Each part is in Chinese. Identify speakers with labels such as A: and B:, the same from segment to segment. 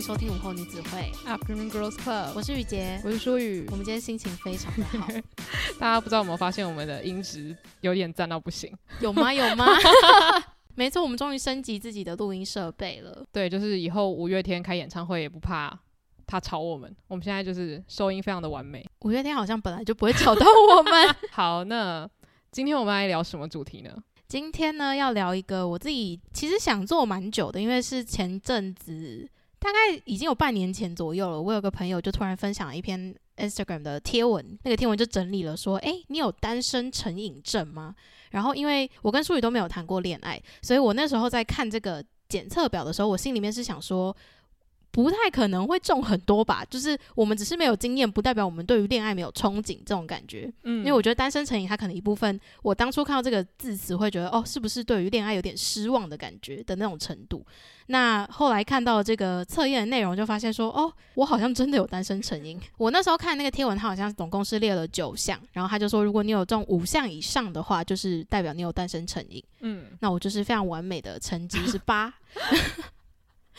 A: 迎收听午后女子会
B: Afternoon Girls Club，
A: 我是雨洁，
B: 我是舒雨。
A: 我们今天心情非常的好，
B: 大家不知道有没有发现我们的音质有点赞到不行？
A: 有吗？有吗？没错，我们终于升级自己的录音设备了。
B: 对，就是以后五月天开演唱会也不怕他吵我们，我们现在就是收音非常的完美。
A: 五月天好像本来就不会吵到我们。
B: 好，那今天我们来聊什么主题呢？
A: 今天呢，要聊一个我自己其实想做蛮久的，因为是前阵子，大概已经有半年前左右了。我有个朋友就突然分享了一篇 Instagram 的贴文，那个贴文就整理了说：“诶，你有单身成瘾症吗？”然后因为我跟舒雨都没有谈过恋爱，所以我那时候在看这个检测表的时候，我心里面是想说，不太可能会中很多吧，就是我们只是没有经验，不代表我们对于恋爱没有憧憬这种感觉。嗯，因为我觉得单身成瘾，它可能一部分，我当初看到这个字词会觉得，哦，是不是对于恋爱有点失望的感觉的那种程度？那后来看到这个测验的内容，就发现说，哦，我好像真的有单身成瘾。我那时候看那个贴文，它好像总共是列了九项，然后他就说，如果你有中五项以上的话，就是代表你有单身成瘾。嗯，那我就是非常完美的成绩是八。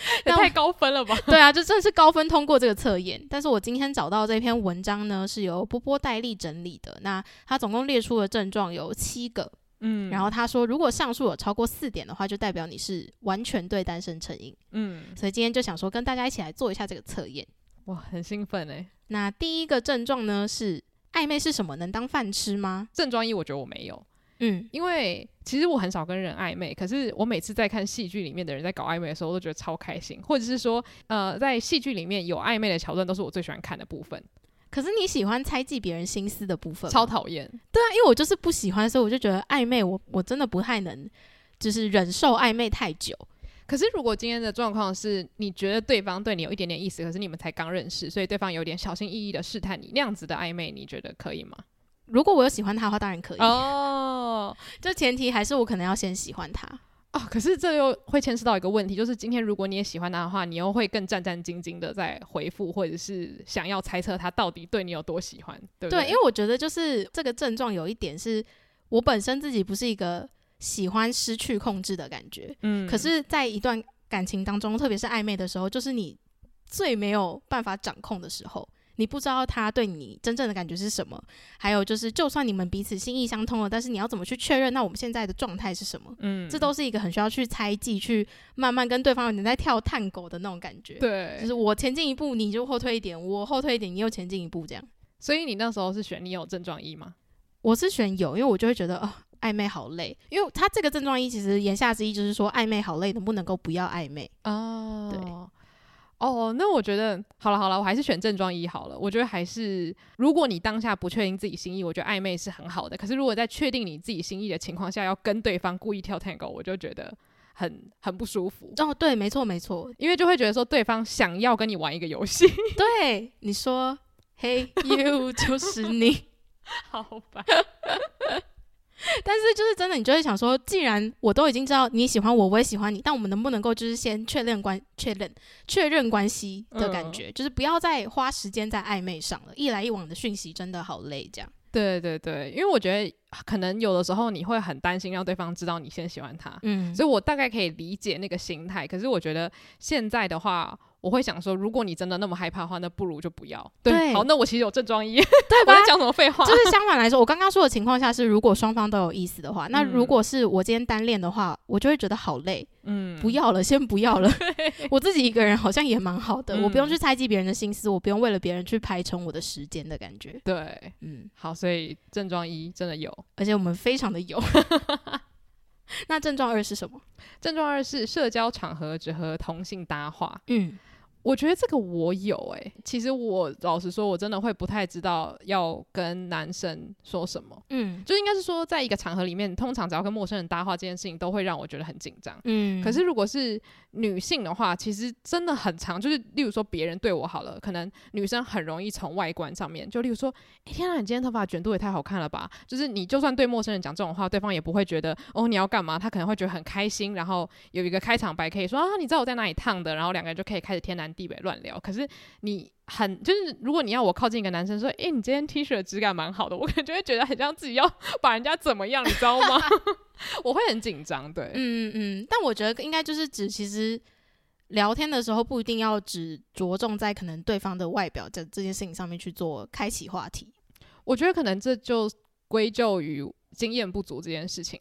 B: 也太高分了吧？
A: 对啊，就真的是高分通过这个测验。但是我今天找到这篇文章呢，是由波波戴利整理的。那他总共列出的症状有七个，嗯，然后他说，如果上述有超过四点的话，就代表你是完全对单身成瘾，嗯。所以今天就想说跟大家一起来做一下这个测验。
B: 哇，很兴奋哎！
A: 那第一个症状呢是暧昧是什么？能当饭吃吗？
B: 症状一，我觉得我没有。嗯，因为其实我很少跟人暧昧，可是我每次在看戏剧里面的人在搞暧昧的时候，我都觉得超开心，或者是说，呃，在戏剧里面有暧昧的桥段，都是我最喜欢看的部分。
A: 可是你喜欢猜忌别人心思的部分？
B: 超讨厌。
A: 对啊，因为我就是不喜欢，所以我就觉得暧昧我，我我真的不太能，就是忍受暧昧太久。
B: 可是如果今天的状况是你觉得对方对你有一点点意思，可是你们才刚认识，所以对方有点小心翼翼的试探你，那样子的暧昧，你觉得可以吗？
A: 如果我有喜欢他的话，当然可以哦。这前提还是我可能要先喜欢他
B: 哦。可是这又会牵涉到一个问题，就是今天如果你也喜欢他的话，你又会更战战兢兢的在回复，或者是想要猜测他到底对你有多喜欢，对不对？
A: 对，因为我觉得就是这个症状有一点是我本身自己不是一个喜欢失去控制的感觉，嗯。可是，在一段感情当中，特别是暧昧的时候，就是你最没有办法掌控的时候。你不知道他对你真正的感觉是什么，还有就是，就算你们彼此心意相通了，但是你要怎么去确认？那我们现在的状态是什么？嗯，这都是一个很需要去猜忌、去慢慢跟对方有点在跳探狗的那种感觉。
B: 对，
A: 就是我前进一步，你就后退一点；我后退一点，你又前进一步，这样。
B: 所以你那时候是选你有症状一吗？
A: 我是选有，因为我就会觉得哦，暧昧好累。因为他这个症状一其实言下之意就是说暧昧好累，能不能够不要暧昧？哦，对。
B: 哦，那我觉得好了好了，我还是选正装一好了。我觉得还是，如果你当下不确定自己心意，我觉得暧昧是很好的。可是如果在确定你自己心意的情况下，要跟对方故意跳探戈，我就觉得很很不舒服。
A: 哦，对，没错没错，
B: 因为就会觉得说对方想要跟你玩一个游戏。
A: 对，你说，Hey you，就是你，
B: 好吧。
A: 但是就是真的，你就会想说，既然我都已经知道你喜欢我，我也喜欢你，但我们能不能够就是先确认关确认确认关系的感觉，嗯，就是不要再花时间在暧昧上了，一来一往的讯息真的好累，这样。
B: 对对对，因为我觉得可能有的时候你会很担心让对方知道你先喜欢他，嗯，所以我大概可以理解那个心态。可是我觉得现在的话。我会想说，如果你真的那么害怕的话，那不如就不要。对，对好，那我其实有症状一，对吧？我在讲什么废话？
A: 就是相反 来说，我刚刚说的情况下是，如果双方都有意思的话，那如果是我今天单恋的话，我就会觉得好累。嗯，不要了，先不要了。我自己一个人好像也蛮好的，嗯，我不用去猜忌别人的心思，我不用为了别人去排成我的时间的感觉。
B: 对，嗯，好，所以症状一真的有，
A: 而且我们非常的有。那症状二是什么？
B: 症状二是社交场合只和同性搭话。嗯。我觉得这个我有诶、欸，其实我老实说，我真的会不太知道要跟男生说什么，嗯，就应该是说，在一个场合里面，通常只要跟陌生人搭话这件事情，都会让我觉得很紧张，嗯。可是如果是女性的话，其实真的很长，就是例如说别人对我好了，可能女生很容易从外观上面，就例如说，哎、欸、天啊，你今天头发卷度也太好看了吧？就是你就算对陌生人讲这种话，对方也不会觉得哦你要干嘛，他可能会觉得很开心，然后有一个开场白可以说啊，你知道我在哪里烫的，然后两个人就可以开始天南。地北乱聊，可是你很就是，如果你要我靠近一个男生说，诶、欸，你今天 T 恤的质感蛮好的，我可能就会觉得很像自己要 把人家怎么样，你知道吗？我会很紧张，对，
A: 嗯嗯，但我觉得应该就是指，其实聊天的时候不一定要只着重在可能对方的外表这这件事情上面去做开启话题。
B: 我觉得可能这就归咎于经验不足这件事情。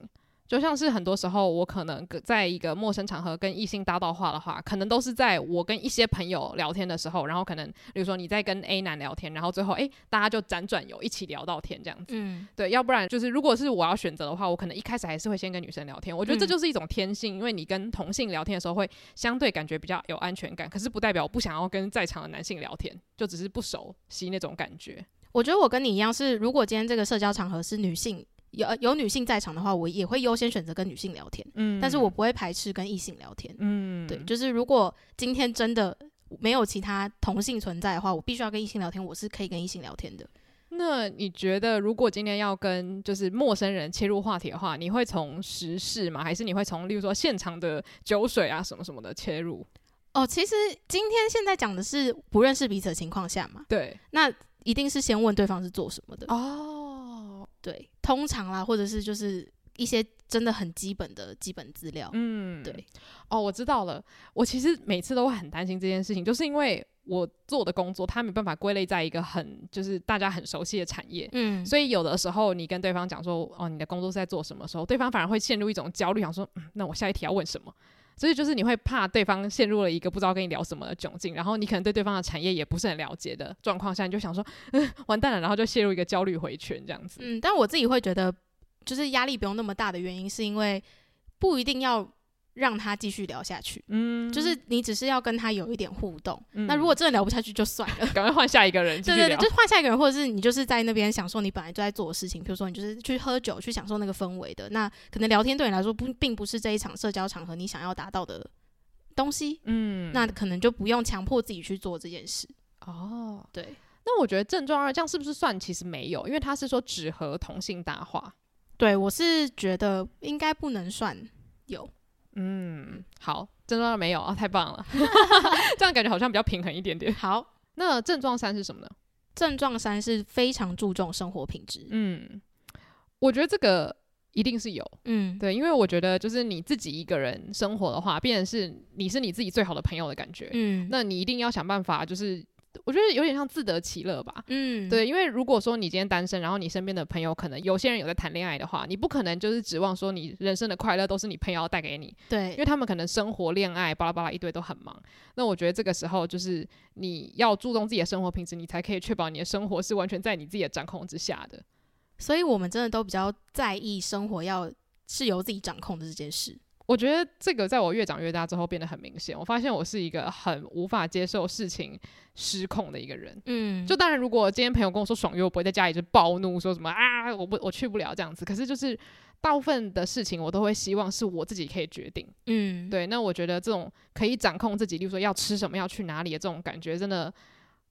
B: 就像是很多时候，我可能在一个陌生场合跟异性搭到话的话，可能都是在我跟一些朋友聊天的时候，然后可能比如说你在跟 A 男聊天，然后最后诶、欸，大家就辗转有一起聊到天这样子。嗯，对，要不然就是如果是我要选择的话，我可能一开始还是会先跟女生聊天。我觉得这就是一种天性，因为你跟同性聊天的时候会相对感觉比较有安全感，可是不代表我不想要跟在场的男性聊天，就只是不熟悉那种感觉。
A: 我觉得我跟你一样，是如果今天这个社交场合是女性。有有女性在场的话，我也会优先选择跟女性聊天，嗯，但是我不会排斥跟异性聊天，嗯，对，就是如果今天真的没有其他同性存在的话，我必须要跟异性聊天，我是可以跟异性聊天的。
B: 那你觉得，如果今天要跟就是陌生人切入话题的话，你会从时事吗？还是你会从例如说现场的酒水啊什么什么的切入？
A: 哦，其实今天现在讲的是不认识彼此的情况下嘛，
B: 对，
A: 那一定是先问对方是做什么的
B: 哦。
A: 对，通常啦，或者是就是一些真的很基本的基本资料。嗯，对。
B: 哦，我知道了。我其实每次都会很担心这件事情，就是因为我做的工作，它没办法归类在一个很就是大家很熟悉的产业。嗯，所以有的时候你跟对方讲说，哦，你的工作是在做什么时候，对方反而会陷入一种焦虑，想说，嗯，那我下一题要问什么？所以就是你会怕对方陷入了一个不知道跟你聊什么的窘境，然后你可能对对方的产业也不是很了解的状况下，你就想说，嗯，完蛋了，然后就陷入一个焦虑回圈这样子。
A: 嗯，但我自己会觉得，就是压力不用那么大的原因，是因为不一定要。让他继续聊下去，嗯，就是你只是要跟他有一点互动。嗯、那如果真的聊不下去，就算了，
B: 赶快换下一个人。
A: 对对对，就换下一个人，或者是你就是在那边享受你本来就在做的事情，比如说你就是去喝酒，去享受那个氛围的。那可能聊天对你来说不并不是这一场社交场合你想要达到的东西，嗯，那可能就不用强迫自己去做这件事。
B: 哦，
A: 对。
B: 那我觉得症状二这样是不是算其实没有？因为他是说只和同性搭话。
A: 对，我是觉得应该不能算有。
B: 嗯，好，症状二没有啊，太棒了，这样感觉好像比较平衡一点点。
A: 好，
B: 那症状三是什么呢？
A: 症状三是非常注重生活品质。
B: 嗯，我觉得这个一定是有。嗯，对，因为我觉得就是你自己一个人生活的话，变成是你是你自己最好的朋友的感觉。嗯，那你一定要想办法就是。我觉得有点像自得其乐吧，嗯，对，因为如果说你今天单身，然后你身边的朋友可能有些人有在谈恋爱的话，你不可能就是指望说你人生的快乐都是你朋友带给你，
A: 对，
B: 因为他们可能生活、恋爱巴拉巴拉一堆都很忙。那我觉得这个时候就是你要注重自己的生活品质，你才可以确保你的生活是完全在你自己的掌控之下的。
A: 所以我们真的都比较在意生活要是由自己掌控的这件事。
B: 我觉得这个在我越长越大之后变得很明显。我发现我是一个很无法接受事情失控的一个人。嗯，就当然，如果今天朋友跟我说爽约，我不会在家里就暴怒，说什么啊，我不我去不了这样子。可是就是大部分的事情，我都会希望是我自己可以决定。嗯，对。那我觉得这种可以掌控自己，例如说要吃什么、要去哪里的这种感觉，真的，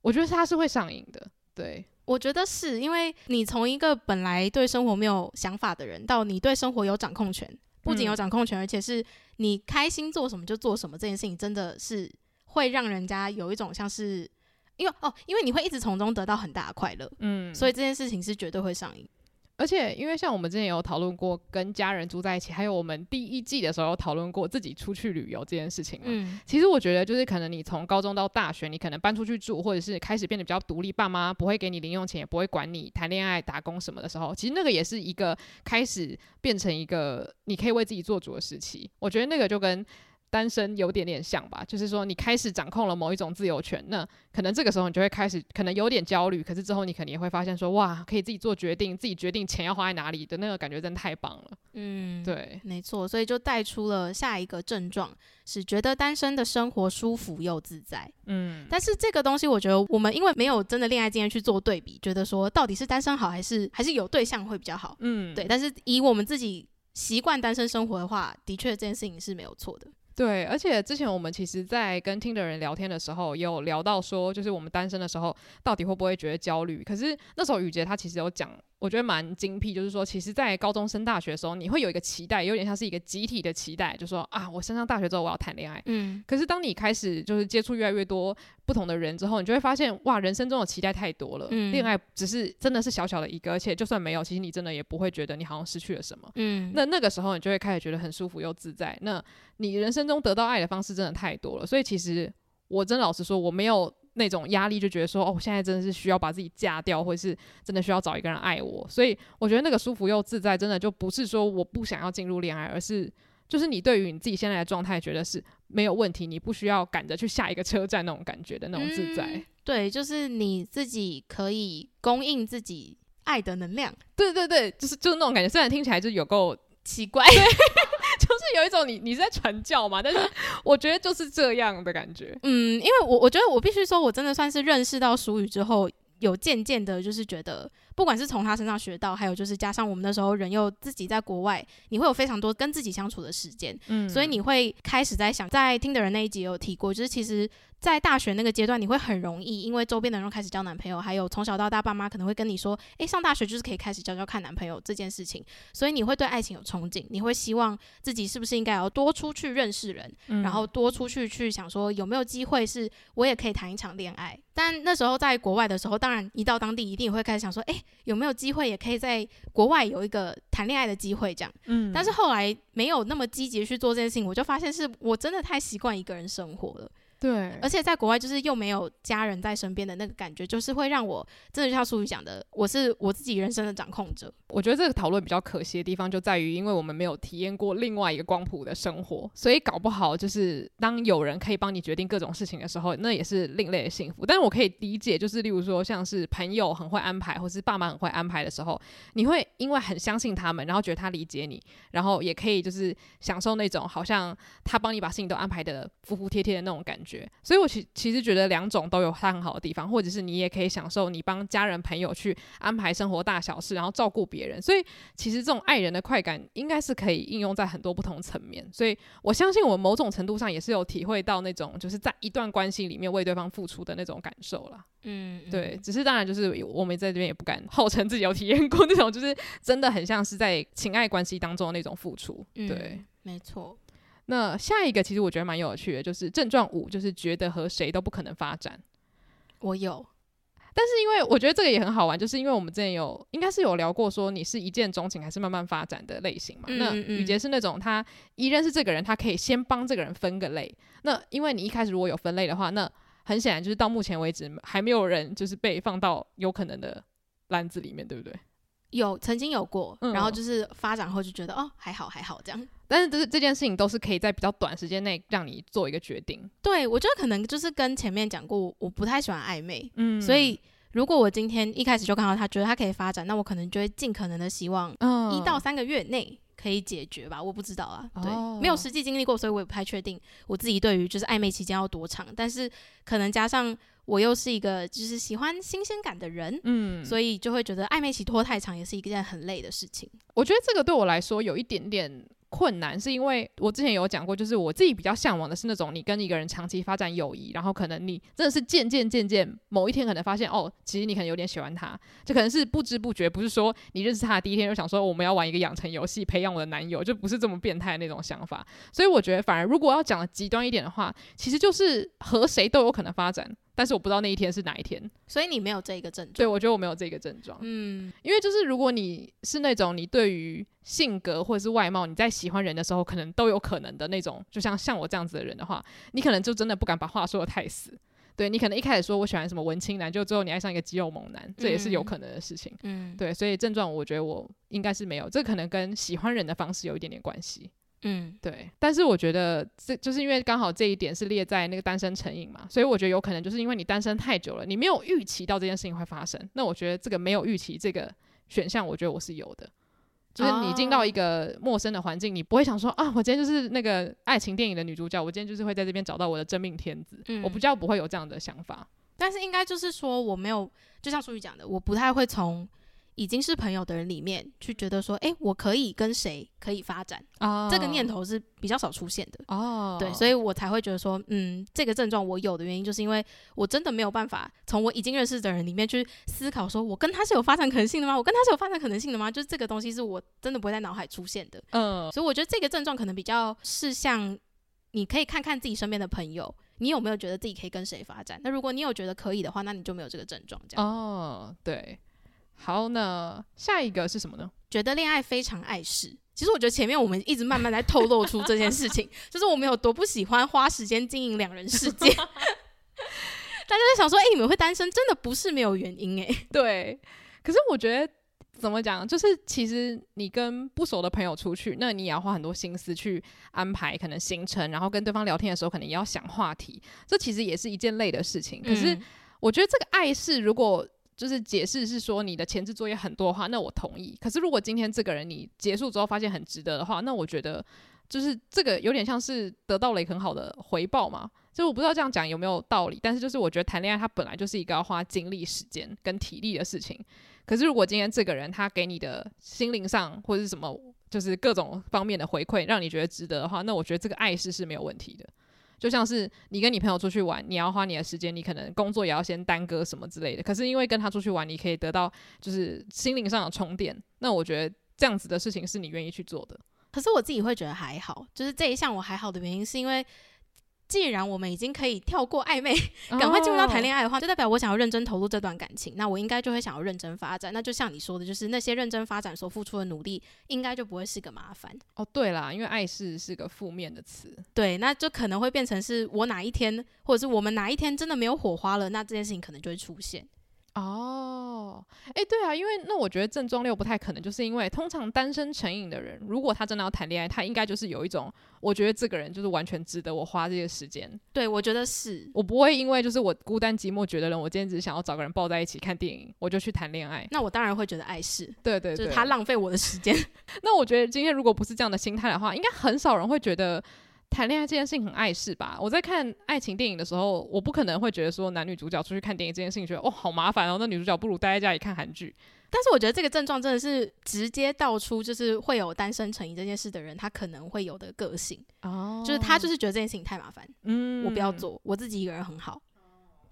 B: 我觉得他是会上瘾的。对，
A: 我觉得是因为你从一个本来对生活没有想法的人，到你对生活有掌控权。不仅有掌控权，而且是你开心做什么就做什么，这件事情真的是会让人家有一种像是，因为哦，因为你会一直从中得到很大的快乐，嗯，所以这件事情是绝对会上瘾。
B: 而且，因为像我们之前有讨论过跟家人住在一起，还有我们第一季的时候有讨论过自己出去旅游这件事情。嗯，其实我觉得就是可能你从高中到大学，你可能搬出去住，或者是开始变得比较独立，爸妈不会给你零用钱，也不会管你谈恋爱、打工什么的时候，其实那个也是一个开始变成一个你可以为自己做主的时期。我觉得那个就跟。单身有点点像吧，就是说你开始掌控了某一种自由权，那可能这个时候你就会开始可能有点焦虑，可是之后你肯定也会发现说，哇，可以自己做决定，自己决定钱要花在哪里的那个感觉真的太棒了。嗯，对，
A: 没错，所以就带出了下一个症状，是觉得单身的生活舒服又自在。嗯，但是这个东西我觉得我们因为没有真的恋爱经验去做对比，觉得说到底是单身好还是还是有对象会比较好。嗯，对，但是以我们自己习惯单身生活的话，的确这件事情是没有错的。
B: 对，而且之前我们其实，在跟听的人聊天的时候，有聊到说，就是我们单身的时候，到底会不会觉得焦虑？可是那时候雨洁她其实有讲我觉得蛮精辟，就是说，其实，在高中升大学的时候，你会有一个期待，有点像是一个集体的期待，就说啊，我升上大学之后我要谈恋爱。嗯。可是当你开始就是接触越来越多不同的人之后，你就会发现，哇，人生中的期待太多了。嗯。恋爱只是真的是小小的一个，而且就算没有，其实你真的也不会觉得你好像失去了什么。嗯。那那个时候你就会开始觉得很舒服又自在。那你人生中得到爱的方式真的太多了，所以其实我真的老实说，我没有。那种压力就觉得说，哦，现在真的是需要把自己嫁掉，或者是真的需要找一个人爱我，所以我觉得那个舒服又自在，真的就不是说我不想要进入恋爱，而是就是你对于你自己现在的状态觉得是没有问题，你不需要赶着去下一个车站那种感觉的那种自在。嗯，对，就是你自己可以供应自己爱的能量。对对对，就是就是那种感觉，虽然听起来就有够奇怪。就是有一种你你是在传教嘛，但是 我觉得就是这样的感觉。嗯，因为我我觉得我必须说，我真的算是认识到俗语之后，有渐渐的，就是觉得。不管是从他身上学到，还有就是加上我们那时候人又自己在国外，你会有非常多跟自己相处的时间，嗯，所以你会开始在想，在听的人那一集有提过，就是其实，在大学那个阶段，你会很容易因为周边的人开始交男朋友，还有从小到大爸妈可能会跟你说，诶，上大学就是可以开始交交看男朋友这件事情，所以你会对爱情有憧憬，你会希望自己是不是应该要多出去认识人，嗯，然后多出去去想说有没有机会是我也可以谈一场恋爱。但那时候在国外的时候，当然一到当地一定也会开始想说，诶。有没有机会也可以在国外有一个谈恋爱的机会？这样，嗯，但是后来没有那么积极去做这件事情，我就发现是我真的太习惯一个人生活了。对，而且在国外就是又没有家人在身边的那个感觉，就是会让我真的就像舒宇讲的，我是我自己人生的掌控者。我觉得这个讨论比较可惜的地方就在于，因为我们没有体验过另外一个光谱的生活，所以搞不好就是当有人可以帮你决定各种事情的时候，那也是另类的幸福。但是我可以理解，就是例如说像是朋友很会安排，或是爸妈很会安排的时候，你会因为很相信他们，然后觉得他理解你，然后也可以就是享受那种好像他帮你把事情都安排得服服帖帖的那种感觉。所以我其其实觉得两种都有它很好的地方，或者是你也可以享受你帮家人朋友去安排生活大小事，然后照顾别人。所以其实这种爱人的快感应该是可以应用在很多不同层面。所以我相信我某种程度上也是有体会到那种就是在一段关系里面为对方付出的那种感受了。嗯，对。只是当然就是我们在这边也不敢号称自己有体验过 那种，就是真的很像是在情爱关系当中的那种付出。对，嗯，没错。那下一个其实我觉得蛮有趣的，就是症状五，就是觉得和谁都不可能发展。我有，但是因为我觉得这个也很好玩，就是因为我们之前有应该是有聊过，说你是一见钟情还是慢慢发展的类型嘛？嗯嗯，那雨杰是那种他一认识这个人，他可以先帮这个人分个类。那因为你一开始如果有分类的话，那很显然就是到目前为止还没有人就是被放到有可能的篮子里面，对不对？有曾经有过，嗯、然后就是发展后就觉得哦还好还好这样，但是这这件事情都是可以在比较短时间内让你做一个决定。对，我觉得可能就是跟前面讲过，我不太喜欢暧昧，嗯，所以如果我今天一开始就看到他觉得他可以发展，那我可能就会尽可能的希望一到三个月内可以解决吧，我不知道啊，对，哦、没有实际经历过，所以我也不太确定我自己对于就是暧昧期间要多长，但是可能加上。我又是一个就是喜欢新鲜感的人，嗯，所以就会觉得暧昧期拖太长也是一件很累的事情。我觉得这个对我来说有一点点困难，是因为我之前有讲过，就是我自己比较向往的是那种你跟一个人长期发展友谊，然后可能你真的是渐渐渐渐某一天可能发现哦，其实你可能有点喜欢他，就可能是不知不觉，不是说你认识他的第一天就想说我们要玩一个养成游戏培养我的男友，就不是这么变态的那种想法。所以我觉得反而如果要讲的极端一点的话，其实就是和谁都有可能发展。但是我不知道那一天是哪一天，所以你没有这个症状。对，我觉得我没有这个症状。嗯，因为就是如果你是那种你对于性格或者是外貌，你在喜欢人的时候可能都有可能的那种，就像像我这样子的人的话，你可能就真的不敢把话说的太死。对，你可能一开始说我喜欢什么文青男，就最后你爱上一个肌肉猛男，这也是有可能的事情。嗯，对，所以症状我觉得我应该是没有，这可能跟喜欢人的方式有一点点关系。嗯，对，但是我觉得这就是因为刚好这一点是列在那个单身成瘾嘛，所以我觉得有可能就是因为你单身太久了，你没有预期到这件事情会发生。那我觉得这个没有预期这个选项，我觉得我是有的，就是你进到一个陌生的环境，你不会想说啊，我今天就是那个爱情电影的女主角，我今天就是会在这边找到我的真命天子。嗯，我比较不会有这样的想法。但是应该就是说我没有，就像淑宇讲的，我不太会从。
A: 已经是朋友的人里面去觉得说，哎、欸，我可以跟谁可以发展，oh. 这个念头是比较少出现的哦。Oh. 对，所以我才会觉得说，嗯，这个症状我有的原因，就是因为我真的没有办法从我已经认识的人里面去思考，说我跟他是有发展可能性的吗？我跟他是有发展可能性的吗？就是这个东西是我真的不会在脑海出现的。嗯，oh. 所以我觉得这个症状可能比较是像，你可以看看自己身边的朋友，你有没有觉得自己可以跟谁发展？那如果你有觉得可以的话，那你就没有这个症状。这样
B: 哦，oh, 对。好，那下一个是什么呢？
A: 觉得恋爱非常碍事。其实我觉得前面我们一直慢慢在透露出这件事情，就是我们有多不喜欢花时间经营两人世界。大家在想说，哎、欸，你们会单身，真的不是没有原因哎、欸。
B: 对，可是我觉得怎么讲，就是其实你跟不熟的朋友出去，那你也要花很多心思去安排可能行程，然后跟对方聊天的时候，可能也要想话题。这其实也是一件累的事情。可是我觉得这个碍事，如果就是解释是说你的前置作业很多的话，那我同意。可是如果今天这个人你结束之后发现很值得的话，那我觉得就是这个有点像是得到了一个很好的回报嘛。就我不知道这样讲有没有道理，但是就是我觉得谈恋爱它本来就是一个要花精力、时间跟体力的事情。可是如果今天这个人他给你的心灵上或者是什么，就是各种方面的回馈，让你觉得值得的话，那我觉得这个爱是是没有问题的。就像是你跟你朋友出去玩，你要花你的时间，你可能工作也要先耽搁什么之类的。可是因为跟他出去玩，你可以得到就是心灵上的充电。那我觉得这样子的事情是你愿意去做的。
A: 可是我自己会觉得还好，就是这一项我还好的原因是因为。既然我们已经可以跳过暧昧，赶快进入到谈恋爱的话，oh. 就代表我想要认真投入这段感情。那我应该就会想要认真发展。那就像你说的，就是那些认真发展所付出的努力，应该就不会是个麻烦。
B: 哦，对啦，因为爱是是个负面的词。
A: 对，那就可能会变成是我哪一天，或者是我们哪一天真的没有火花了，那这件事情可能就会出现。
B: 哦，哎，对啊，因为那我觉得症状六不太可能，就是因为通常单身成瘾的人，如果他真的要谈恋爱，他应该就是有一种，我觉得这个人就是完全值得我花这些时间。
A: 对，我觉得是，
B: 我不会因为就是我孤单寂寞觉得冷，我今天只是想要找个人抱在一起看电影，我就去谈恋爱。
A: 那我当然会觉得碍事，
B: 对，对对，
A: 就是他浪费我的时间。
B: 那我觉得今天如果不是这样的心态的话，应该很少人会觉得。谈恋爱这件事情很碍事吧？我在看爱情电影的时候，我不可能会觉得说男女主角出去看电影这件事情，觉得哦好麻烦哦，那女主角不如待在家里看韩剧。
A: 但是我觉得这个症状真的是直接道出，就是会有单身成瘾这件事的人，他可能会有的个性哦，就是他就是觉得这件事情太麻烦，嗯，我不要做，我自己一个人很好，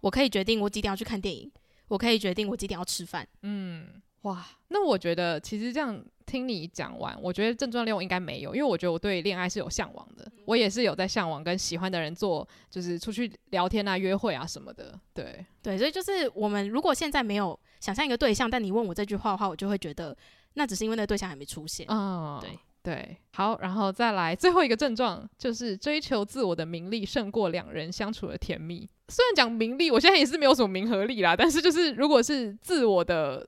A: 我可以决定我几点要去看电影，我可以决定我几点要吃饭，
B: 嗯，哇，那我觉得其实这样。听你讲完，我觉得症状六应该没有，因为我觉得我对恋爱是有向往的，我也是有在向往跟喜欢的人做，就是出去聊天啊、约会啊什么的。对
A: 对，所以就是我们如果现在没有想象一个对象，但你问我这句话的话，我就会觉得那只是因为那个对象还没出现。
B: 嗯，对对，好，然后再来最后一个症状，就是追求自我的名利胜过两人相处的甜蜜。虽然讲名利，我现在也是没有什么名和利啦，但是就是如果是自我的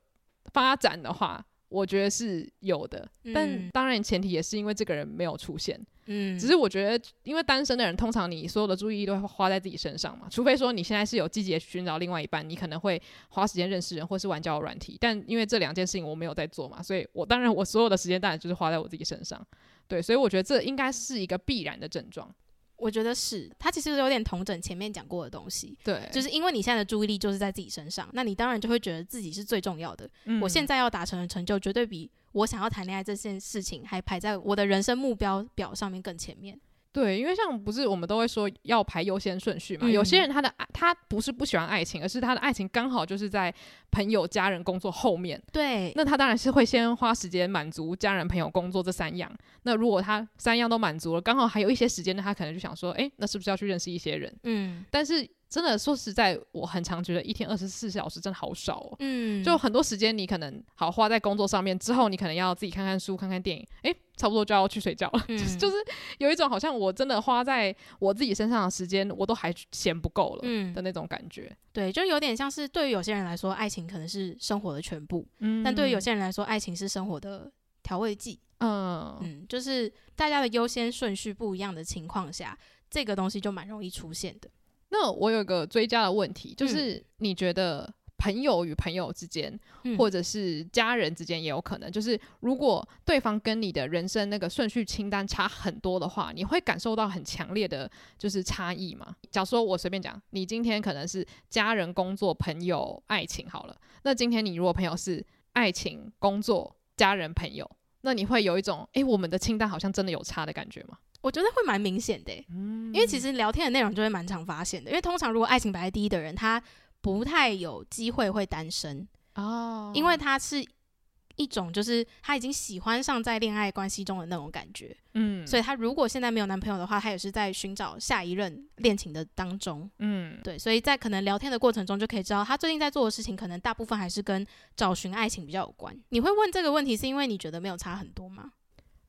B: 发展的话。我觉得是有的，但当然前提也是因为这个人没有出现。嗯，只是我觉得，因为单身的人通常你所有的注意力都会花在自己身上嘛，除非说你现在是有积极的寻找另外一半，你可能会花时间认识人或是玩交友软体。但因为这两件事情我没有在做嘛，所以我当然我所有的时间当然就是花在我自己身上。对，所以我觉得这应该是一个必然的症状。
A: 我觉得是，他其实有点同整前面讲过的东西。
B: 对，
A: 就是因为你现在的注意力就是在自己身上，那你当然就会觉得自己是最重要的。嗯，我现在要达成的成就，绝对比我想要谈恋爱这件事情还排在我的人生目标表上面更前面。
B: 对，因为像不是我们都会说要排优先顺序嘛？嗯、有些人他的爱他不是不喜欢爱情，而是他的爱情刚好就是在朋友、家人、工作后面。
A: 对，
B: 那他当然是会先花时间满足家人、朋友、工作这三样。那如果他三样都满足了，刚好还有一些时间，那他可能就想说，哎，那是不是要去认识一些人？嗯，但是。真的说实在，我很常觉得一天二十四小时真的好少哦。嗯，就很多时间你可能好花在工作上面，之后你可能要自己看看书、看看电影，诶，差不多就要去睡觉了。嗯，就是就是有一种好像我真的花在我自己身上的时间，我都还嫌不够了的那种感觉。嗯，
A: 对，就有点像是对于有些人来说，爱情可能是生活的全部，嗯，但对于有些人来说，爱情是生活的调味剂。嗯嗯，就是大家的优先顺序不一样的情况下，这个东西就蛮容易出现的。
B: 那我有个追加的问题，就是你觉得朋友与朋友之间，嗯、或者是家人之间也有可能，就是如果对方跟你的人生那个顺序清单差很多的话，你会感受到很强烈的，就是差异吗？假如说我随便讲，你今天可能是家人、工作、朋友、爱情好了，那今天你如果朋友是爱情、工作、家人、朋友，那你会有一种，诶，我们的清单好像真的有差的感觉吗？
A: 我觉得会蛮明显的、欸，嗯，因为其实聊天的内容就会蛮常发现的。因为通常如果爱情摆在第一的人，他不太有机会会单身。哦，因为他是一种就是他已经喜欢上在恋爱关系中的那种感觉，嗯，所以他如果现在没有男朋友的话，他也是在寻找下一任恋情的当中，嗯，对，所以在可能聊天的过程中就可以知道他最近在做的事情，可能大部分还是跟找寻爱情比较有关。你会问这个问题，是因为你觉得没有差很多吗？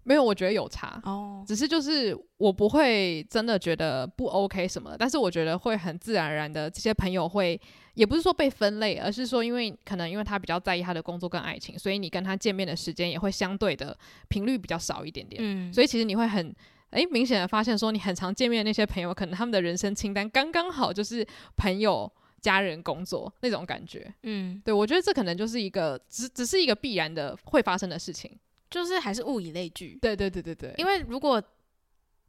B: 没有，我觉得有差。哦，只是就是我不会真的觉得不 OK 什么的，但是我觉得会很自然而然的，这些朋友会也不是说被分类，而是说因为可能因为他比较在意他的工作跟爱情，所以你跟他见面的时间也会相对的频率比较少一点点，嗯，所以其实你会很诶明显的发现说你很常见面的那些朋友，可能他们的人生清单刚刚好就是朋友、家人、工作那种感觉，嗯，对，我觉得这可能就是一个只只是一个必然的会发生的事情。
A: 就是还是物以类聚，
B: 对对对对对。
A: 因为如果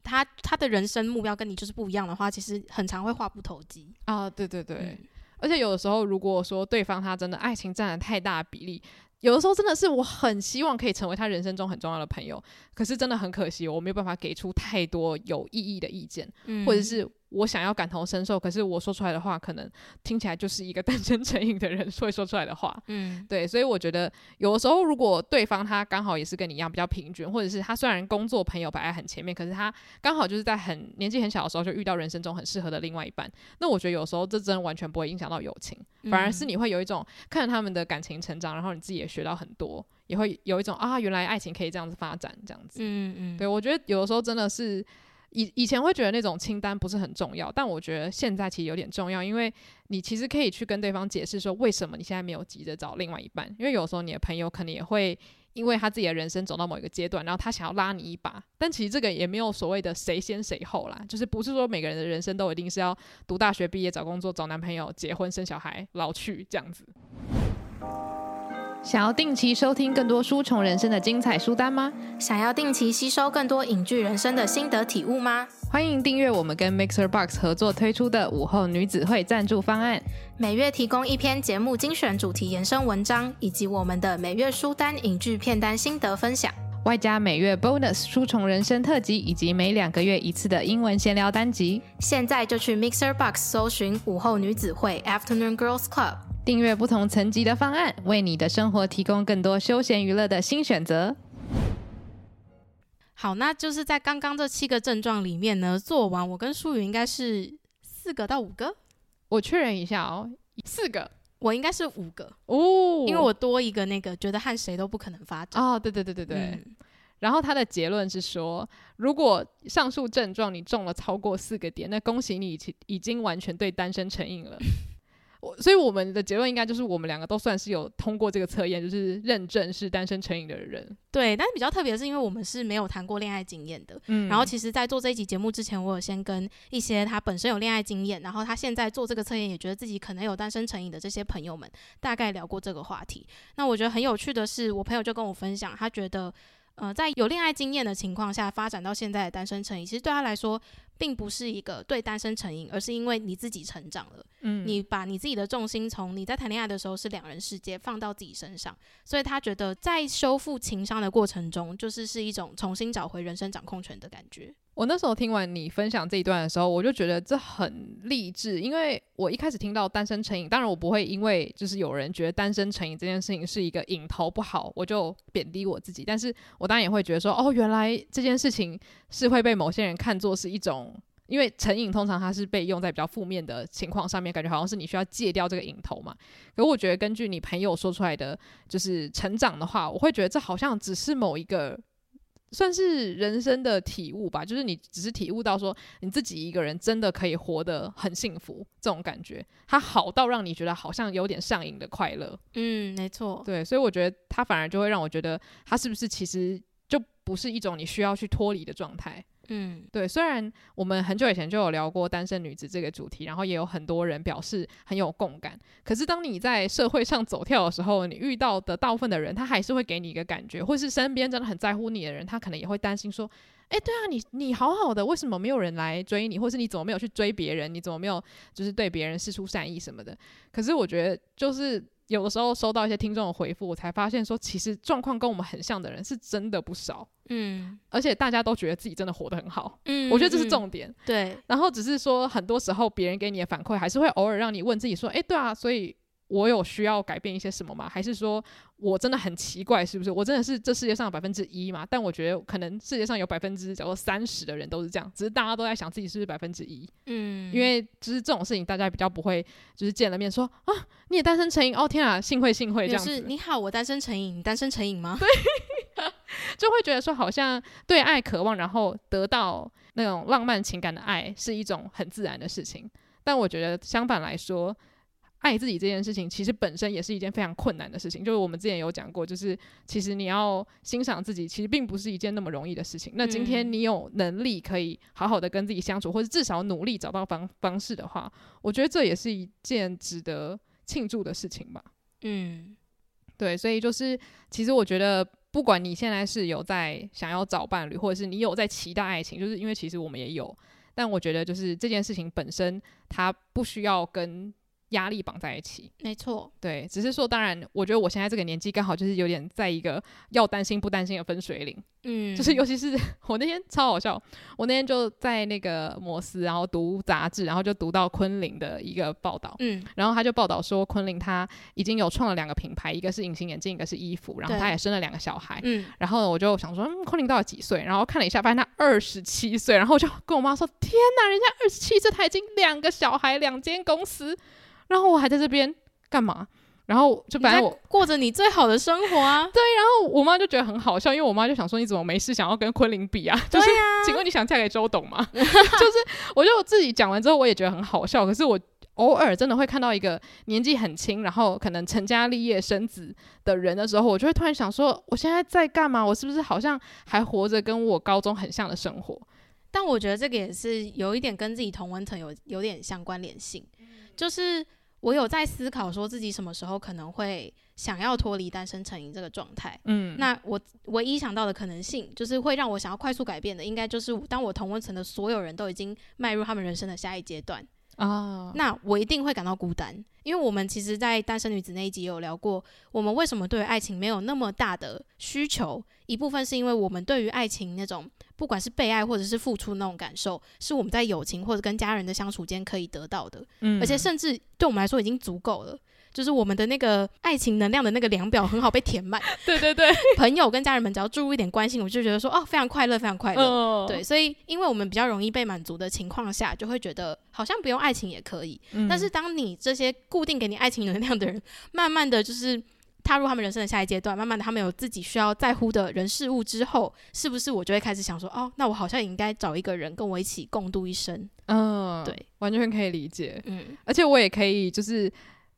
A: 他他的人生目标跟你就是不一样的话，其实很常会话不投机
B: 啊。对对对，嗯、而且有的时候，如果说对方他真的爱情占了太大的比例，有的时候真的是我很希望可以成为他人生中很重要的朋友，可是真的很可惜，我没有办法给出太多有意义的意见，嗯、或者是。我想要感同身受，可是我说出来的话，可能听起来就是一个 单身成瘾的人会说出来的话。嗯，对，所以我觉得有的时候，如果对方他刚好也是跟你一样比较平均，或者是他虽然工作朋友摆在很前面，可是他刚好就是在很年纪很小的时候就遇到人生中很适合的另外一半，那我觉得有时候这真的完全不会影响到友情，反而是你会有一种看着他们的感情成长，然后你自己也学到很多，也会有一种啊，原来爱情可以这样子发展，这样子。嗯嗯，对，我觉得有的时候真的是。以以前会觉得那种清单不是很重要，但我觉得现在其实有点重要，因为你其实可以去跟对方解释说，为什么你现在没有急着找另外一半，因为有时候你的朋友可能也会因为他自己的人生走到某一个阶段，然后他想要拉你一把，但其实这个也没有所谓的谁先谁后啦，就是不是说每个人的人生都一定是要读大学、毕业、找工作、找男朋友、结婚、生小孩、老去这样子。想要定期收听更多书虫人生的精彩书单吗？
A: 想要定期吸收更多影剧人生的心得体悟吗？
B: 欢迎订阅我们跟 Mixer Box 合作推出的午后女子会赞助方案，
A: 每月提供一篇节目精选主题延伸文章，以及我们的每月书单影剧片单心得分享，
B: 外加每月 Bonus 书虫人生特辑，以及每两个月一次的英文闲聊单集。
A: 现在就去 Mixer Box 搜寻午后女子会 Afternoon Girls Club。
B: 订阅不同层级的方案，为你的生活提供更多休闲娱乐的新选择。
A: 好，那就是在刚刚这七个症状里面呢，做完我跟舒云应该是四个到五个。
B: 我确认一下哦，四个，
A: 我应该是五个哦，因为我多一个那个觉得和谁都不可能发展
B: 哦，对对对对对。嗯、然后他的结论是说，如果上述症状你中了超过四个点，那恭喜你已经已经完全对单身成瘾了。我所以我们的结论应该就是我们两个都算是有通过这个测验，就是认证是单身成瘾的人。
A: 对，但是比较特别的是，因为我们是没有谈过恋爱经验的。嗯。然后其实，在做这一集节目之前，我有先跟一些他本身有恋爱经验，然后他现在做这个测验也觉得自己可能有单身成瘾的这些朋友们，大概聊过这个话题。那我觉得很有趣的是，我朋友就跟我分享，他觉得，呃，在有恋爱经验的情况下发展到现在的单身成瘾，其实对他来说。并不是一个对单身成瘾，而是因为你自己成长了。嗯，你把你自己的重心从你在谈恋爱的时候是两人世界放到自己身上，所以他觉得在修复情商的过程中，就是是一种重新找回人生掌控权的感觉。
B: 我那时候听完你分享这一段的时候，我就觉得这很励志，因为我一开始听到单身成瘾，当然我不会因为就是有人觉得单身成瘾这件事情是一个瘾头不好，我就贬低我自己，但是我当然也会觉得说，哦，原来这件事情是会被某些人看作是一种，因为成瘾通常它是被用在比较负面的情况上面，感觉好像是你需要戒掉这个瘾头嘛。可我觉得根据你朋友说出来的就是成长的话，我会觉得这好像只是某一个。算是人生的体悟吧，就是你只是体悟到说你自己一个人真的可以活得很幸福，这种感觉，它好到让你觉得好像有点上瘾的快乐。
A: 嗯，没错。
B: 对，所以我觉得它反而就会让我觉得，它是不是其实就不是一种你需要去脱离的状态。嗯，对，虽然我们很久以前就有聊过单身女子这个主题，然后也有很多人表示很有共感。可是当你在社会上走跳的时候，你遇到的大部分的人，他还是会给你一个感觉，或是身边真的很在乎你的人，他可能也会担心说：“哎，对啊，你你好好的，为什么没有人来追你？或是你怎么没有去追别人？你怎么没有就是对别人释出善意什么的？”可是我觉得就是。有的时候收到一些听众的回复，我才发现说，其实状况跟我们很像的人是真的不少。嗯，而且大家都觉得自己真的活得很好。嗯，我觉得这是重点。
A: 嗯、对，
B: 然后只是说，很多时候别人给你的反馈，还是会偶尔让你问自己说，哎，对啊，所以。我有需要改变一些什么吗？还是说我真的很奇怪，是不是？我真的是这世界上有百分之一嘛？但我觉得可能世界上有百分之，假如三十的人都是这样，只是大家都在想自己是不是百分之一。嗯，因为就是这种事情，大家比较不会，就是见了面说啊，你也单身成瘾？哦天啊，幸会幸会这样子。
A: 你好，我单身成瘾，你单身成瘾吗？
B: 对，就会觉得说好像对爱渴望，然后得到那种浪漫情感的爱是一种很自然的事情。但我觉得相反来说。爱自己这件事情，其实本身也是一件非常困难的事情。就是我们之前有讲过，就是其实你要欣赏自己，其实并不是一件那么容易的事情。那今天你有能力可以好好的跟自己相处，或者至少努力找到方方式的话，我觉得这也是一件值得庆祝的事情吧。嗯，对，所以就是其实我觉得，不管你现在是有在想要找伴侣，或者是你有在期待爱情，就是因为其实我们也有，但我觉得就是这件事情本身，它不需要跟压力绑在一起，
A: 没错，
B: 对，只是说，当然，我觉得我现在这个年纪刚好就是有点在一个要担心不担心的分水岭，嗯，就是尤其是我那天超好笑，我那天就在那个摩斯，然后读杂志，然后就读到昆凌的一个报道，嗯，然后他就报道说昆凌他已经有创了两个品牌，一个是隐形眼镜，一个是衣服，然后他也生了两个小孩，嗯，然后我就想说，嗯，昆凌到底几岁？然后看了一下，发现他二十七岁，然后我就跟我妈说，天哪，人家二十七岁，他已经两个小孩，两间公司。然后我还在这边干嘛？然后就反正我
A: 过着你最好的生活啊。
B: 对，然后我妈就觉得很好笑，因为我妈就想说，你怎么没事想要跟昆凌比啊？就是，请问你想嫁给周董吗？就是，我就自己讲完之后，我也觉得很好笑。可是我偶尔真的会看到一个年纪很轻，然后可能成家立业、生子的人的时候，我就会突然想说，我现在在干嘛？我是不是好像还活着跟我高中很像的生活？
A: 但我觉得这个也是有一点跟自己同温层有有点相关联性，就是。我有在思考，说自己什么时候可能会想要脱离单身成瘾这个状态。嗯，那我唯一想到的可能性，就是会让我想要快速改变的，应该就是当我同温层的所有人都已经迈入他们人生的下一阶段。啊，那我一定会感到孤单，因为我们其实，在单身女子那一集有聊过，我们为什么对于爱情没有那么大的需求，一部分是因为我们对于爱情那种。不管是被爱或者是付出那种感受，是我们在友情或者跟家人的相处间可以得到的，嗯，而且甚至对我们来说已经足够了。就是我们的那个爱情能量的那个量表很好被填满。
B: 对对对，
A: 朋友跟家人们只要注入一点关心，我就觉得说哦，非常快乐，非常快乐。哦。对，所以因为我们比较容易被满足的情况下，就会觉得好像不用爱情也可以。嗯。但是当你这些固定给你爱情能量的人，慢慢的就是。踏入他们人生的下一阶段，慢慢的，他们有自己需要在乎的人事物之后，是不是我就会开始想说，哦，那我好像也应该找一个人跟我一起共度一生？嗯，对，
B: 完全可以理解。嗯，而且我也可以就是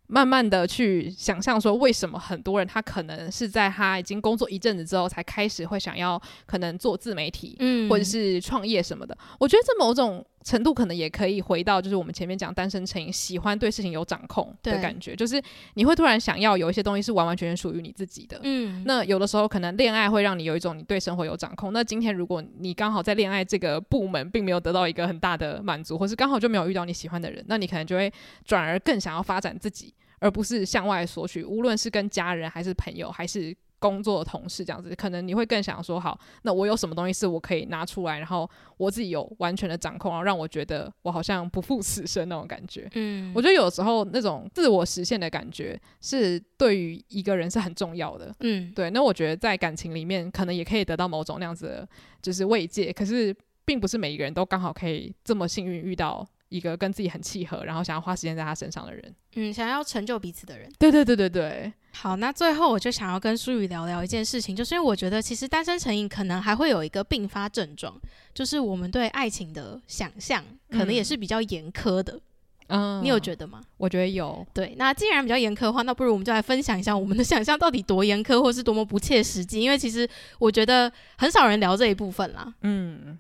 B: 慢慢的去想象说，为什么很多人他可能是在他已经工作一阵子之后，才开始会想要可能做自媒体，嗯，或者是创业什么的。我觉得这某种。程度可能也可以回到，就是我们前面讲单身成瘾，喜欢对事情有掌控的感觉，就是你会突然想要有一些东西是完完全全属于你自己的。嗯，那有的时候可能恋爱会让你有一种你对生活有掌控。那今天如果你刚好在恋爱这个部门并没有得到一个很大的满足，或是刚好就没有遇到你喜欢的人，那你可能就会转而更想要发展自己，而不是向外索取，无论是跟家人还是朋友还是。工作的同事这样子，可能你会更想说，好，那我有什么东西是我可以拿出来，然后我自己有完全的掌控，然后让我觉得我好像不负此生那种感觉。嗯，我觉得有时候那种自我实现的感觉是对于一个人是很重要的。嗯，对。那我觉得在感情里面，可能也可以得到某种那样子的，就是慰藉。可是，并不是每一个人都刚好可以这么幸运遇到。一个跟自己很契合，然后想要花时间在他身上的人，
A: 嗯，想要成就彼此的人，
B: 对对对对对。
A: 好，那最后我就想要跟舒宇聊聊一件事情，就是因为我觉得其实单身成瘾可能还会有一个并发症状，就是我们对爱情的想象可能也是比较严苛的。嗯，你有觉得吗？
B: 我觉得有。
A: 对，那既然比较严苛的话，那不如我们就来分享一下我们的想象到底多严苛，或是多么不切实际。因为其实我觉得很少人聊这一部分啦。嗯。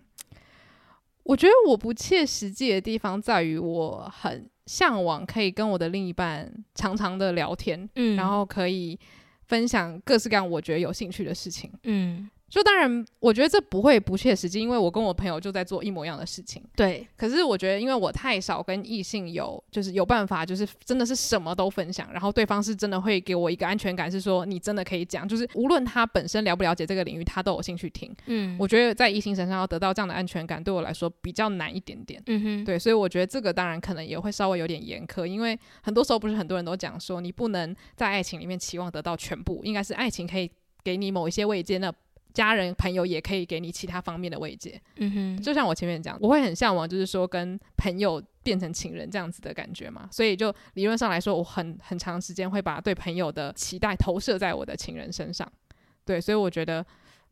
B: 我觉得我不切实际的地方在于，我很向往可以跟我的另一半常常的聊天，嗯，然后可以分享各式各样我觉得有兴趣的事情，嗯，就当然，我觉得这不会不切实际，因为我跟我朋友就在做一模一样的事情。
A: 对，
B: 可是我觉得，因为我太少跟异性有，就是有办法，就是真的是什么都分享，然后对方是真的会给我一个安全感，是说你真的可以讲，就是无论他本身了不了解这个领域，他都有兴趣听。嗯，我觉得在异性身上要得到这样的安全感，对我来说比较难一点点。嗯哼，对，所以我觉得这个当然可能也会稍微有点严苛，因为很多时候不是很多人都讲说，你不能在爱情里面期望得到全部，应该是爱情可以给你某一些慰藉那。家人朋友也可以给你其他方面的慰藉，嗯哼，就像我前面讲，我会很向往，就是说跟朋友变成情人这样子的感觉嘛，所以就理论上来说，我很很长时间会把对朋友的期待投射在我的情人身上，对，所以我觉得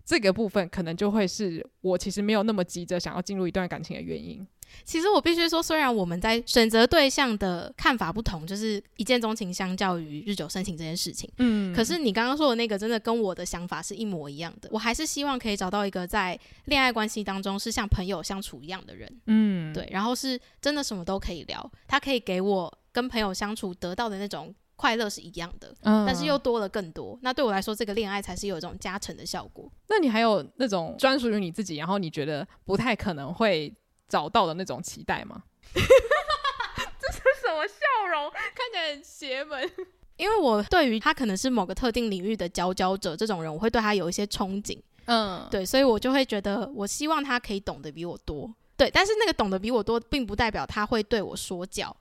B: 这个部分可能就会是我其实没有那么急着想要进入一段感情的原因。
A: 其实我必须说，虽然我们在选择对象的看法不同，就是一见钟情相较于日久生情这件事情，嗯，可是你刚刚说的那个真的跟我的想法是一模一样的。我还是希望可以找到一个在恋爱关系当中是像朋友相处一样的人，嗯，对，然后是真的什么都可以聊，他可以给我跟朋友相处得到的那种快乐是一样的，嗯，但是又多了更多。那对我来说，这个恋爱才是有一种加成的效果。
B: 那你还有那种专属于你自己，然后你觉得不太可能会找到的那种期待吗？这是什么笑容？看起来很邪门。
A: 因为我对于他可能是某个特定领域的佼佼者这种人，我会对他有一些憧憬。嗯，对，所以我就会觉得，我希望他可以懂得比我多。对，但是那个懂得比我多，并不代表他会对我说教，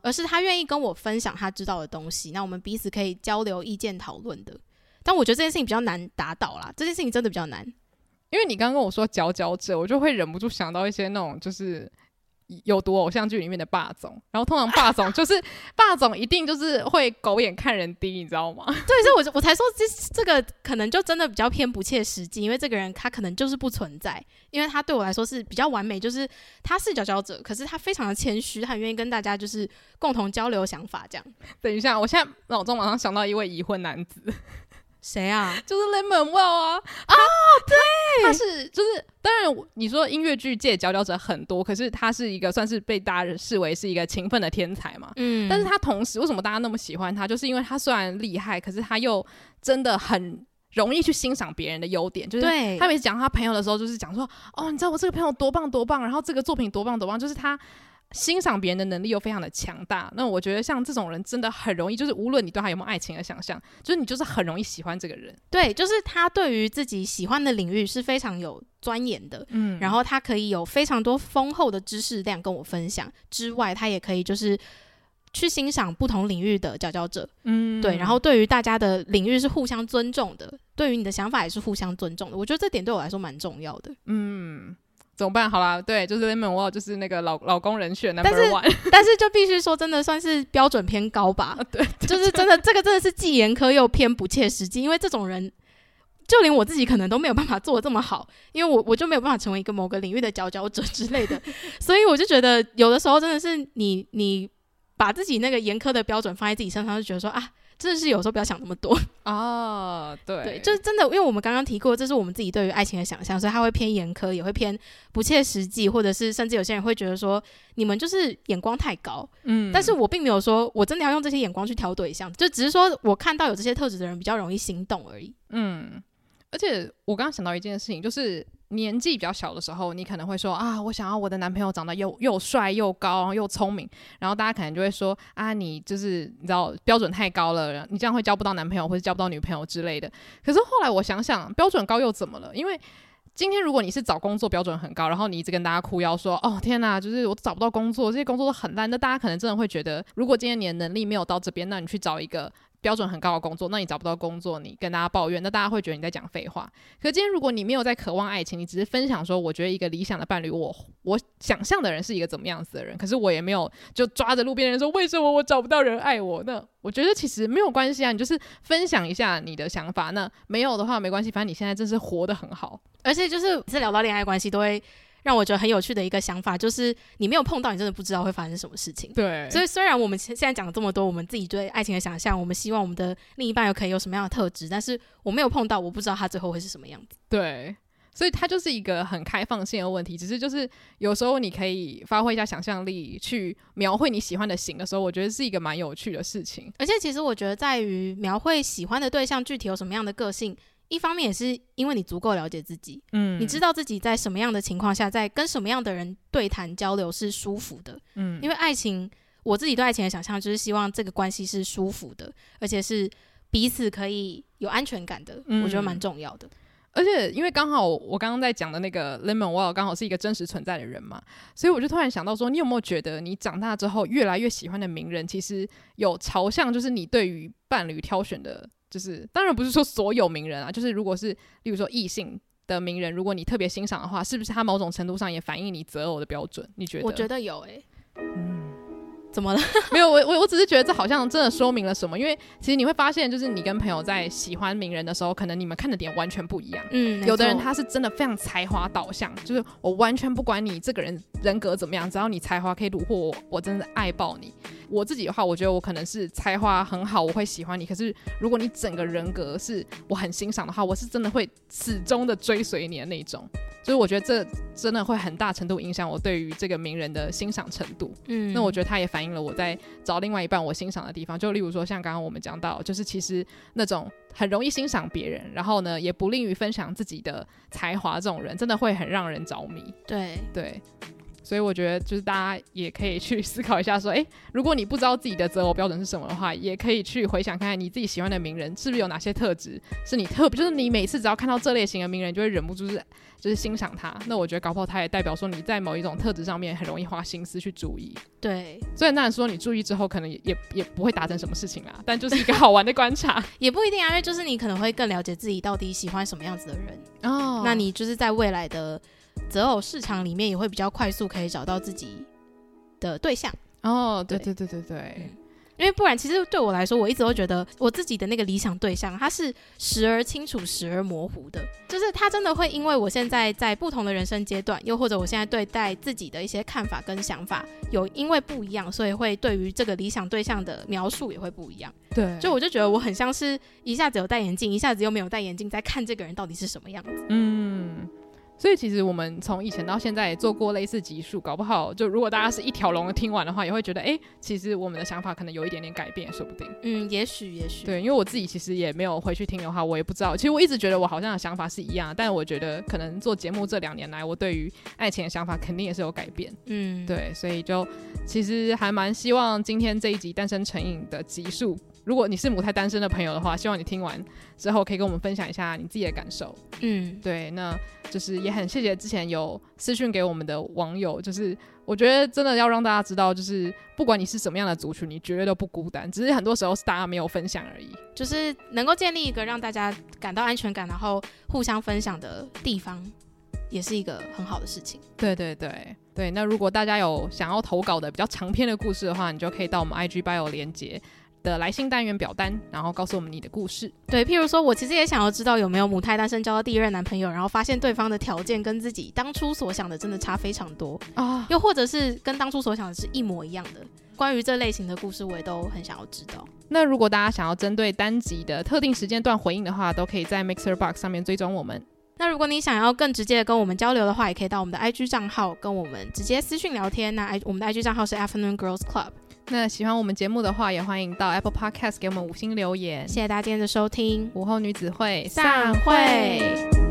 A: 而是他愿意跟我分享他知道的东西。那我们彼此可以交流意见讨论的。但我觉得这件事情比较难达到啦，这件事情真的比较难。
B: 因为你刚刚跟我说佼佼者，我就会忍不住想到一些那种就是有毒偶像剧里面的霸总，然后通常霸总 就是霸总一定就是会狗眼看人低，你知道吗？对，
A: 所以我我才说这这个可能就真的比较偏不切实际，因为这个人他可能就是不存在，因为他对我来说是比较完美，就是他是佼佼者，可是他非常的谦虚，他很愿意跟大家就是共同交流想法这样。
B: 等一下，我现在脑中马上想到一位已婚男子。
A: 谁啊？
B: 就是 Lemon Well 啊！
A: 啊，对，
B: 他是就是，当然你说音乐剧界佼佼者很多，可是他是一个算是被大家视为是一个勤奋的天才嘛。嗯，但是他同时为什么大家那么喜欢他？就是因为他虽然厉害，可是他又真的很容易去欣赏别人的优点。就是他每次讲他朋友的时候，就是讲说，哦，你知道我这个朋友多棒多棒，然后这个作品多棒多棒，就是他。欣赏别人的能力又非常的强大，那我觉得像这种人真的很容易，就是无论你对他有没有爱情的想象，就是你就是很容易喜欢这个人。
A: 对，就是他对于自己喜欢的领域是非常有钻研的，嗯，然后他可以有非常多丰厚的知识量跟我分享之外，他也可以就是去欣赏不同领域的佼佼者，嗯，对，然后对于大家的领域是互相尊重的，对于你的想法也是互相尊重的，我觉得这点对我来说蛮重要的，
B: 嗯。怎么办？好啦，对，就是 Lemon Well，就是那个老老公人选 Number One。
A: 但是，但是就必须说，真的算是标准偏高吧？啊、对，就是真的，这个真的是既严苛又偏不切实际。因为这种人，就连我自己可能都没有办法做的这么好，因为我我就没有办法成为一个某个领域的佼佼者之类的。所以我就觉得，有的时候真的是你你把自己那个严苛的标准放在自己身上，就觉得说啊。真的是有时候不要想那么多。
B: 哦，对，
A: 对，就是真的，因为我们刚刚提过，这是我们自己对于爱情的想象，所以他会偏严苛，也会偏不切实际，或者是甚至有些人会觉得说你们就是眼光太高，嗯，但是我并没有说我真的要用这些眼光去挑对象，就只是说我看到有这些特质的人比较容易心动而已，
B: 嗯，而且我刚刚想到一件事情，就是。年纪比较小的时候，你可能会说啊，我想要我的男朋友长得又又帅又高，然后又聪明，然后大家可能就会说啊，你就是你知道标准太高了，你这样会交不到男朋友或者交不到女朋友之类的。可是后来我想想，标准高又怎么了？因为今天如果你是找工作标准很高，然后你一直跟大家哭腰说哦天哪，就是我找不到工作，这些工作都很烂，那大家可能真的会觉得，如果今天你的能力没有到这边，那你去找一个。标准很高的工作，那你找不到工作，你跟大家抱怨，那大家会觉得你在讲废话。可今天如果你没有在渴望爱情，你只是分享说，我觉得一个理想的伴侣，我我想象的人是一个怎么样子的人，可是我也没有就抓着路边人说，为什么我找不到人爱我？那我觉得其实没有关系啊，你就是分享一下你的想法。那没有的话没关系，反正你现在真是活得很好。
A: 而且就是每次聊到恋爱关系都会。让我觉得很有趣的一个想法，就是你没有碰到，你真的不知道会发生什么事情。
B: 对，
A: 所以虽然我们现在讲了这么多，我们自己对爱情的想象，我们希望我们的另一半有可以有什么样的特质，但是我没有碰到，我不知道他最后会是什么样子。
B: 对，所以它就是一个很开放性的问题。只是就是有时候你可以发挥一下想象力，去描绘你喜欢的型的时候，我觉得是一个蛮有趣的事情。
A: 而且其实我觉得，在于描绘喜欢的对象具体有什么样的个性。一方面也是因为你足够了解自己，嗯，你知道自己在什么样的情况下，在跟什么样的人对谈交流是舒服的，嗯，因为爱情，我自己对爱情的想象就是希望这个关系是舒服的，而且是彼此可以有安全感的，嗯，我觉得蛮重要的。
B: 而且因为刚好我刚刚在讲的那个 Lemon Wall 刚好是一个真实存在的人嘛，所以我就突然想到说，你有没有觉得你长大之后越来越喜欢的名人，其实有朝向就是你对于伴侣挑选的？就是当然不是说所有名人啊，就是如果是例如说异性的名人，如果你特别欣赏的话，是不是他某种程度上也反映你择偶的标准？你觉得？
A: 我觉得有诶、欸。嗯。怎么了？
B: 没有，我我我只是觉得这好像真的说明了什么，因为其实你会发现，就是你跟朋友在喜欢名人的时候，可能你们看的点完全不一样。嗯，有的人他是真的非常才华导向，就是我完全不管你这个人人格怎么样，只要你才华可以虏获我，我真的爱爆你。我自己的话，我觉得我可能是才华很好，我会喜欢你。可是如果你整个人格是我很欣赏的话，我是真的会始终的追随你的那种。所以我觉得这真的会很大程度影响我对于这个名人的欣赏程度。嗯，那我觉得他也反映了我在找另外一半我欣赏的地方。就例如说，像刚刚我们讲到，就是其实那种很容易欣赏别人，然后呢也不吝于分享自己的才华这种人，真的会很让人着迷。
A: 对
B: 对。所以我觉得，就是大家也可以去思考一下，说，诶，如果你不知道自己的择偶标准是什么的话，也可以去回想看看你自己喜欢的名人是不是有哪些特质是你特别，就是你每次只要看到这类型的名人，就会忍不住是就是欣赏他。那我觉得搞不好他也代表说你在某一种特质上面很容易花心思去注意。
A: 对，
B: 虽然当然说你注意之后可能也也也不会达成什么事情啦，但就是一个好玩的观察，
A: 也不一定啊，因为就是你可能会更了解自己到底喜欢什么样子的人哦。那你就是在未来的。择偶市场里面也会比较快速可以找到自己的对象
B: 哦，对对对对对，
A: 嗯，因为不然其实对我来说，我一直都觉得我自己的那个理想对象，他是时而清楚，时而模糊的，就是他真的会因为我现在在不同的人生阶段，又或者我现在对待自己的一些看法跟想法有因为不一样，所以会对于这个理想对象的描述也会不一样。
B: 对，
A: 就我就觉得我很像是一下子有戴眼镜，一下子又没有戴眼镜，在看这个人到底是什么样子。嗯。
B: 所以其实我们从以前到现在也做过类似集数，搞不好就如果大家是一条龙的听完的话，也会觉得哎、欸，其实我们的想法可能有一点点改变，说不定。
A: 嗯，也许也许。
B: 对，因为我自己其实也没有回去听的话，我也不知道。其实我一直觉得我好像的想法是一样，但我觉得可能做节目这两年来，我对于爱情的想法肯定也是有改变。嗯，对，所以就其实还蛮希望今天这一集单身成瘾的集数。如果你是母胎单身的朋友的话，希望你听完之后可以跟我们分享一下你自己的感受。嗯，对，那就是也很谢谢之前有私讯给我们的网友，就是我觉得真的要让大家知道，就是不管你是什么样的族群，你绝对都不孤单，只是很多时候是大家没有分享而已。
A: 就是能够建立一个让大家感到安全感，然后互相分享的地方，也是一个很好的事情。
B: 对对对对，那如果大家有想要投稿的比较长篇的故事的话，你就可以到我们 IG bio 连结的来信单元表单，然后告诉我们你的故事。
A: 对，譬如说，我其实也想要知道有没有母胎单身交到第一任男朋友，然后发现对方的条件跟自己当初所想的真的差非常多啊，又或者是跟当初所想的是一模一样的。关于这类型的故事，我也都很想要知道。
B: 那如果大家想要针对单集的特定时间段回应的话，都可以在 Mixer Box 上面追踪我们。
A: 那如果你想要更直接的跟我们交流的话，也可以到我们的 IG 账号跟我们直接私讯聊天。那 I 我们的 IG 账号是 Afternoon Girls Club。
B: 那喜欢我们节目的话，也欢迎到 Apple Podcast 给我们五星留言。
A: 谢谢大家今天的收听，
B: 午后女子会
A: 散会。